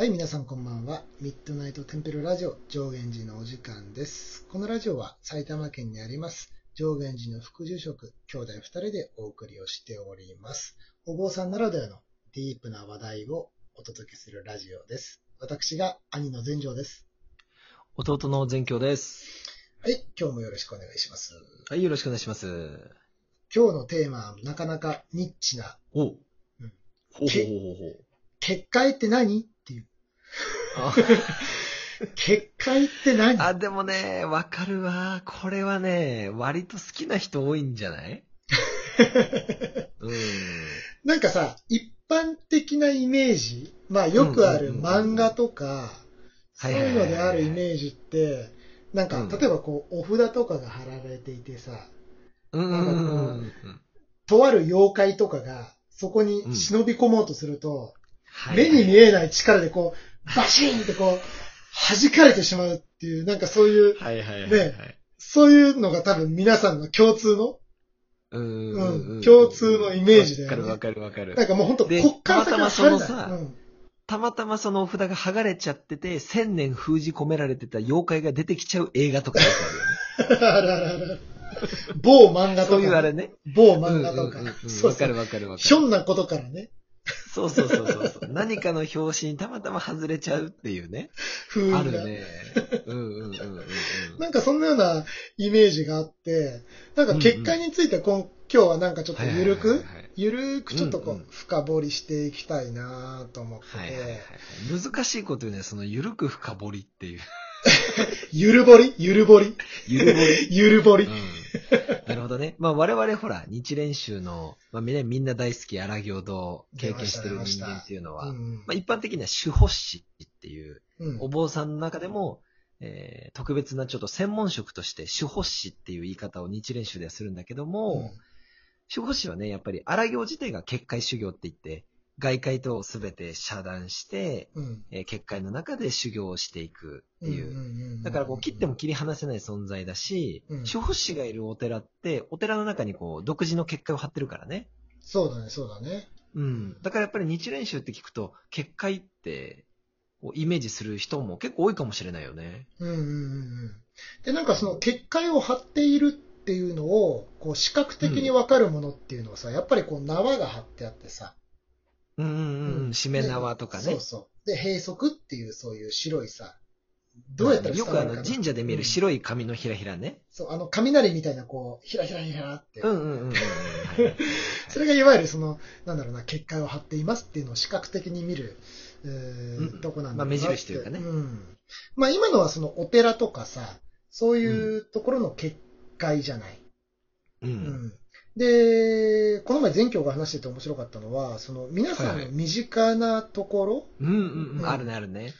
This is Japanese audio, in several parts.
はい、皆さんこんばんは。ミッドナイトテンペルラジオ上元寺のお時間です。このラジオは埼玉県にあります上元寺の副住職、兄弟二人でお送りをしております。お坊さんならではのディープな話題をお届けするラジオです。私が兄の善城です。弟の全教です。はい、今日もよろしくお願いします。はい、よろしくお願いします。今日のテーマはなかなかニッチな、おう。うんほうほうけほうほう結界って何？っていう。あ 結界って何？あ、でもね、わかるわ。これはね、割と好きな人多いんじゃない？うん。なんかさ、一般的なイメージ、まあよくある漫画とか、そういうのであるイメージって、なんか、うん。例えばこう、お札とかが貼られていてさ、うん。とある妖怪とかが、そこに忍び込もうとすると、はい。目に見えない力でこう、バシーンってこう、弾かれてしまうっていう、なんかそういう、はいはいはいはい。ねそういうのが多分皆さんの共通の、うん。共通のイメージだよねわかるわかるわかるなん。かもうほんと、でこっから先はたまたまそのさうんたまたまそのお札が剥がれちゃってて、千年封じ込められてた妖怪が出てきちゃう映画とかあるよね。あるあるある。某漫画とか。そういうあれね。某漫画とかうんうんうんかるわかるわかひょる。んなことからね。そうそうそうそうそう。何かの表紙にたまたま外れちゃうっていうね。風が。あるね。うんうんうんうんうん。なんかそんなようなイメージがあって、なんか結界について今今日はなんかちょっとゆるくゆるくちょっとこうんううん深掘りしていきたいなと思ってはいはいはいて、。難しいこと言うね、そのゆるく深掘りっていう。ゆるぼり？ゆるぼり？ゆる掘り。ゆるぼり？うん。なるほどね。まあ我々ほら、日蓮宗の、まあみんなみんな大好き荒行道経験してる人間っていうのは、うんまあ一般的には守護士っていう、うん。お坊さんの中でも、えー特別なちょっと専門職として守護士っていう言い方を日蓮宗ではするんだけども、守護士はね、やっぱり荒行自体が結界修行って言って、外界とすべて遮断して、うんうんえー結界の中で修行をしていくっていう。んんんだからこう切っても切り離せない存在だし、うん守護士がいるお寺って、お寺の中にこう独自の結界を張ってるからね。そうだね、そうだね。うん。だからやっぱり日蓮宗って聞くと、結界って、イメージする人も結構多いかもしれないよね。うんうんうんうん。で、なんかその結界を張っているっていうのを、こう視覚的にわかるものっていうのはさ、やっぱりこう縄が張ってあってさ、うんうんうん。しめ縄とかね。そうそう。で、閉塞っていうそういう白いさ、どうやったら伝よくあのわるかな？神社で見る白い紙のひらひらね。そう、あの、雷みたいなこう、ひらひらひらって。うんうんうんそれがいわゆるその、なんだろうな、結界を張っていますっていうのを視覚的に見る、えーうんとこなんだまあ目印というかねうん。まあ今のはそのお寺とかさ、そういうところの結界じゃない？う。うんん。で、この前全教が話してて面白かったのは、その皆さんの身近なところうんうんううんん。あるねあるね。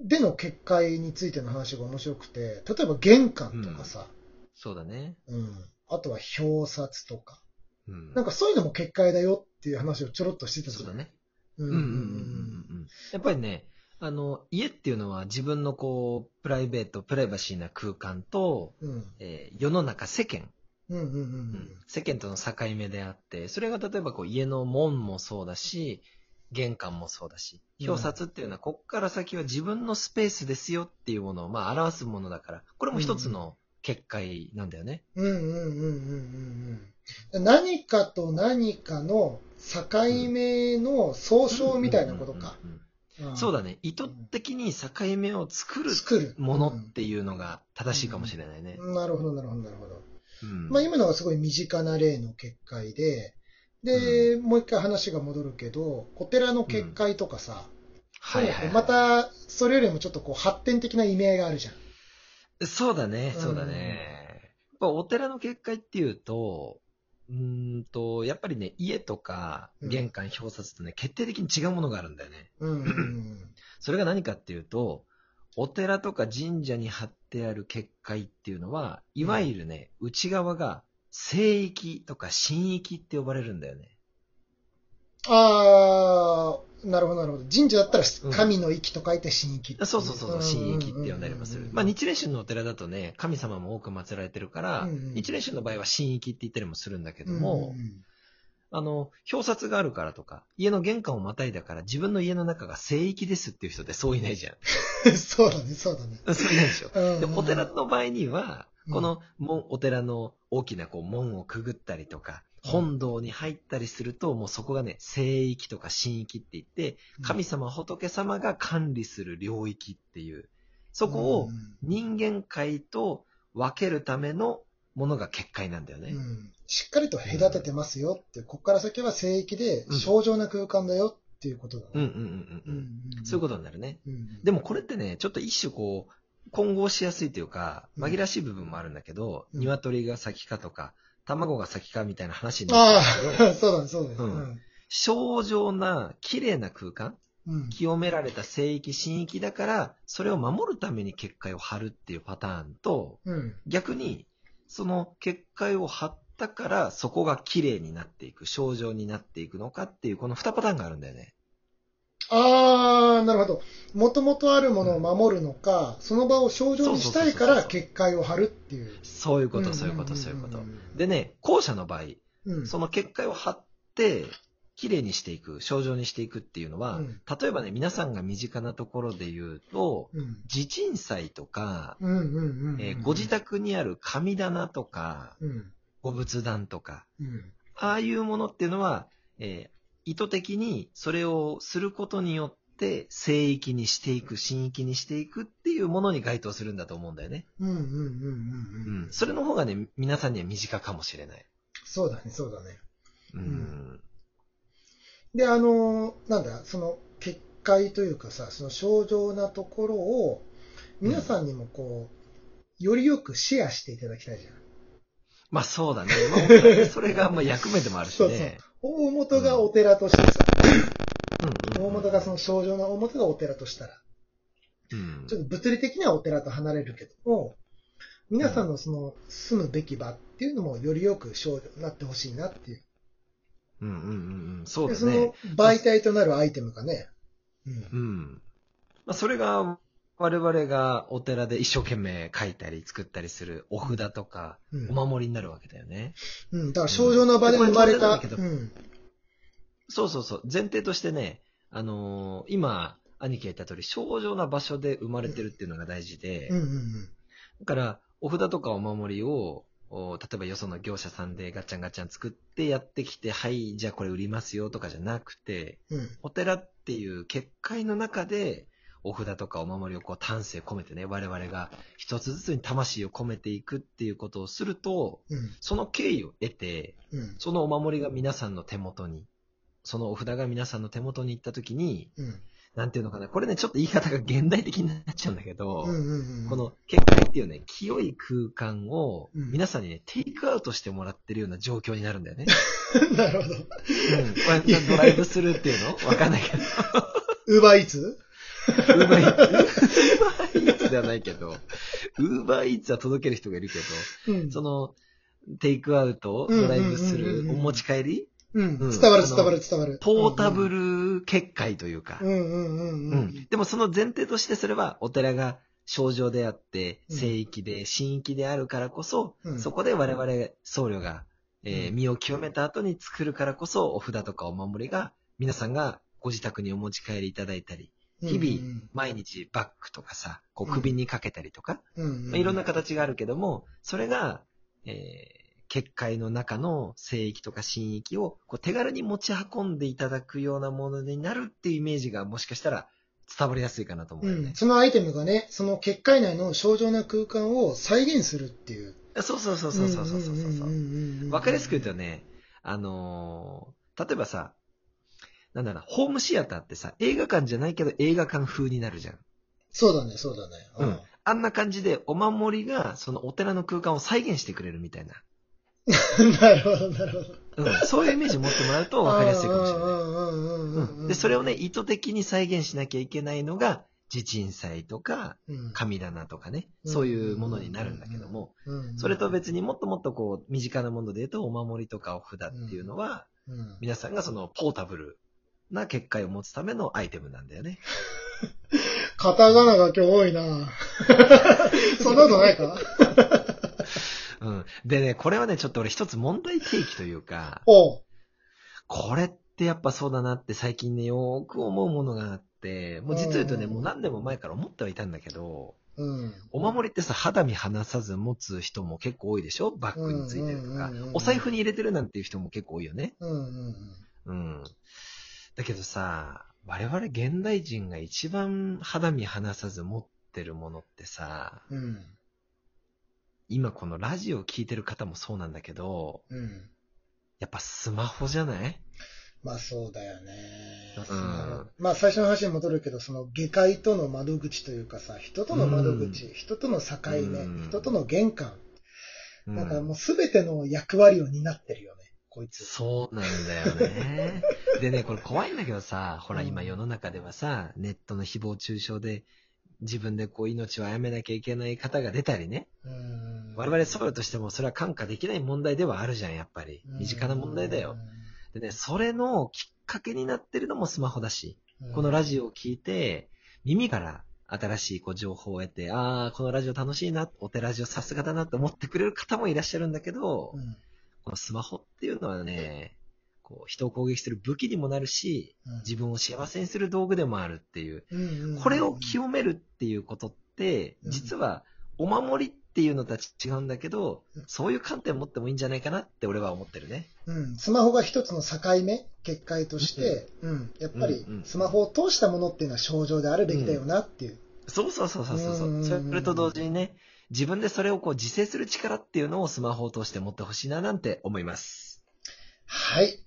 での結界についての話が面白くて、例えば玄関とかさ、そうだね。うん。あとは表札とか。うん。なんかそういうのも結界だよっていう話をちょろっとしてたそうだね。ううんんうんうんうんうん。やっぱりね、あの、家っていうのは自分のこう、プライベート、プライバシーな空間と、うん。うん。えー世の中、世間、うんうんうん。世間との境目であって、それが例えばこう家の門もそうだし、玄関もそうだし、うん表札っていうのは、こっから先は自分のスペースですよっていうものを、まあ、表すものだから、これも一つの結界なんだよね。うんうんうんうんうんうん。何かと何かの境目の総称みたいなことか。そうだね。意図的に境目を作るものっていうのが正しいかもしれないね。うんなるほどなるほどなるほど。うんまあ今のはすごい身近な例の結界で、で、もう一回話が戻るけど、お寺の結界とかさ、はいはいはい。また、それよりもちょっとこう発展的な意味合いがあるじゃん。そうだね、うんそうだね。やっぱお寺の結界っていうと、うーんと、やっぱりね、家とかうん玄関表札とね、決定的に違うものがあるんだよね。うんうんうん。それが何かっていうと、お寺とか神社に貼ってある結界っていうのは、いわゆるね、内側が聖域とか神域って呼ばれるんだよね。あー、なるほどなるほど。神社だったらうん神の域と書いて神域っていそうそうそうそう、神域って呼んだりもする。まあ、日蓮宗のお寺だとね、神様も多く祀られてるから、うんうん日蓮宗の場合は神域って言ったりもするんだけけども、あの、表札があるからとか、家の玄関をまたいだから自分の家の中が聖域ですっていう人ってそういないじゃん。そうだね、そうだね。そういないでしょ。うんで、お寺の場合には、うんこの門、お寺の大きなこう門をくぐったりとか、本堂に入ったりすると、もうそこがね、聖域とか神域って言って、神様、仏様が管理する領域っていう、そこを人間界と分けるためのものが結界なんだよね。うんうんしっかりと隔ててますよって、ここから先は聖域でうん正常な空間だよっていうことだね。うんうんうんうんうん。そういうことになるね。と。うんでもこれってね、ちょっと一種こう、混合しやすいというか、うん紛らわしい部分もあるんだけど、うん鶏が先かとか、卵が先かみたいな話になるんだけど、あ、そうだね、そうだね。うん正常な綺麗な空間、うん。清められた聖域、神域だから、それを守るために結界を張るっていうパターンと、うん。逆に、その結界を張ったから、そこが綺麗になっていく、正常になっていくのかっていう、この二パターンがあるんだよね。ああ、なるほど。もともとあるものを守るのか、その場を正常にしたいから結界を張るっていう。そういうこと、そういうこと、そういうこと。んでね、後者の場合、うん。その結界を張って、綺麗にしていく、正常にしていくっていうのは、うん例えばね、皆さんが身近なところで言うと、うん。地鎮祭とか、ご自宅にある神棚とか、うん。ご仏壇とか、うん。ああいうものっていうのは、えー意図的にそれをすることによって、聖域にしていく、神域にしていくっていうものに該当するんだと思うんだよね。うんうんうんうんううんん。。それの方がね、皆さんには身近かもしれない。そうだね、そうだね。うん。んで、あの、なんだ、その結界というかさ、その正常なところを、皆さんにもこう、よりよくシェアしていただきたいじゃん。まあそうだね。それがまあ役目でもあるしそうそうね。大元がお寺としてさ、大元がその正常な大元がお寺としたら、うんちょっと物理的にはお寺と離れるけども、皆さんのその住むべき場っていうのもよりよく正常になってほしいなっていう。うんうんうんうん。そうでそのだね。媒体となるアイテムがね、うんうん。まあそれが、我々がお寺で一生懸命書いたり作ったりするお札とか、うん。お守りになるわけだよね。うん、だから正常な場で生まれた、うん。そうそうそう。前提としてね、あのー今、兄貴が言った通り、正常な場所で生まれてるっていうのが大事で、うんうんだから、お札とかお守りを、お例えばよその業者さんでガッチャンガッチャン作ってやってきて、はい、じゃあこれ売りますよとかじゃなくて、うん、うん、お寺っていう結界の中で、お札とかお守りをこう丹精込めてね、我々が一つずつに魂を込めていくっていうことをすると、うん、その経緯を得て、うん、そのお守りが皆さんの手元に、そのお札が皆さんの手元に行った時に、うん、なんていうのかな、これね、ちょっと言い方が現代的になっちゃうんだけど、うん、うん、この結界っていうね、清い空間をうん皆さんにね、テイクアウトしてもらってるような状況になるんだよね。なるほど。うん。これドライブスルーっていうの？わかんないけど。ウーバーイーツウーバーイーツ、ウーバーイーツではないけど、ウーバーイーツは届ける人がいるけど、うん。その、テイクアウト、うんドライブスうんうんうんうんルー、お持ち帰り、うん。うん。伝わる伝わる伝わる。ポータブル結界というか。でもその前提としてそれはお寺が症状であって、うん。聖域で、神域であるからこそ、うん。そこで我々僧侶が、えーうん。身を清めた後に作るからこそ、お札とかお守りが、皆さんがご自宅にお持ち帰りいただいたり、日々、毎日バッグとかさ、こう首にかけたりとか、まあ、いろんな形があるけども、それが、えー、結界の中の聖域とか神域をこう手軽に持ち運んでいただくようなものになるっていうイメージがもしかしたら伝わりやすいかなと思うよね、うん、そのアイテムがね、その結界内の症状な空間を再現するっていう。そうそうそうそうそうそうそう。わかりやすく言うとね、あのー、例えばさ、なんだろうな、ホームシアターってさ、映画館じゃないけど映画館風になるじゃん。そうだね、そうだね。うんあんな感じでお守りがそのお寺の空間を再現してくれるみたいな。なるほど、なるほど。うん、そういうイメージを持ってもらうと分かりやすいかもしれない。うんで、それをね、意図的に再現しなきゃいけないのが、地鎮祭とか、うん神棚とかね、そういうものになるんだけども、うんそれと別にもっともっとこう、身近なもので言うと、お守りとかお札っていうのは、うん皆さんがその、ポータブルな結界を持つためのアイテムなんだよね。カタカナが今日多いな そんなことないか？うん。でね、これはね、ちょっと俺一つ問題提起というか、おう。これってやっぱそうだなって最近ね、よーく思うものがあって、もう実を言うとね、うんもう何年も前から思ってはいたんだけど、うん。お守りってさ、肌身離さず持つ人も結構多いでしょ？バッグについてるとか。お財布に入れてるなんていう人も結構多いよね。うんうんうん。だけどさ、我々現代人が一番肌身離さず持ってるものってさ、うん。うん。今このラジオを聞いてる方もそうなんだけど、うん。やっぱスマホじゃない？まあそうだよね。うんまあ最初の話に戻るけど、その下界との窓口というかさ、人との窓口、うん人との境目、うん人との玄関、うんなんかもうすべての役割を担ってるよね、こいつ。そうなんだよね。でね、これ怖いんだけどさ、ほらうん今世の中ではさ、ネットの誹謗中傷で自分でこう命を殺めなきゃいけない方が出たりね。うん我々そうだとしてもそれは看過できない問題ではあるじゃん、やっぱり。身近な問題だよ。。でね、それのきっかけになってるのもスマホだし、うんこのラジオを聞いて、耳から新しいこう情報を得て、ああ、このラジオ楽しいな、お手ラジオさすがだなって思ってくれる方もいらっしゃるんだけど、うんこのスマホっていうのはね、こう人を攻撃する武器にもなるし、うん。自分を幸せにする道具でもあるっていう、うんうんこれを清めるっていうことって、うん。実はお守りっていうのとは違うんだけどうん、そういう観点を持ってもいいんじゃないかなって俺は思ってるね。うん、スマホが一つの境目、結界として、うん、やっぱりうんうんスマホを通したものっていうのは症状であるべきだよなっていう。そうそうそうそうそう。うんうんうん。それと同時にね、自分でそれをこう自制する力っていうのをスマホを通して持ってほしいななんて思います。はい。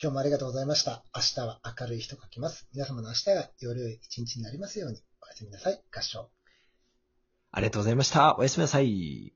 今日もありがとうございました。明日は明るい日と書きます。皆様の明日が夜一日になりますように。おやすみなさい。合唱。ありがとうございました。おやすみなさい。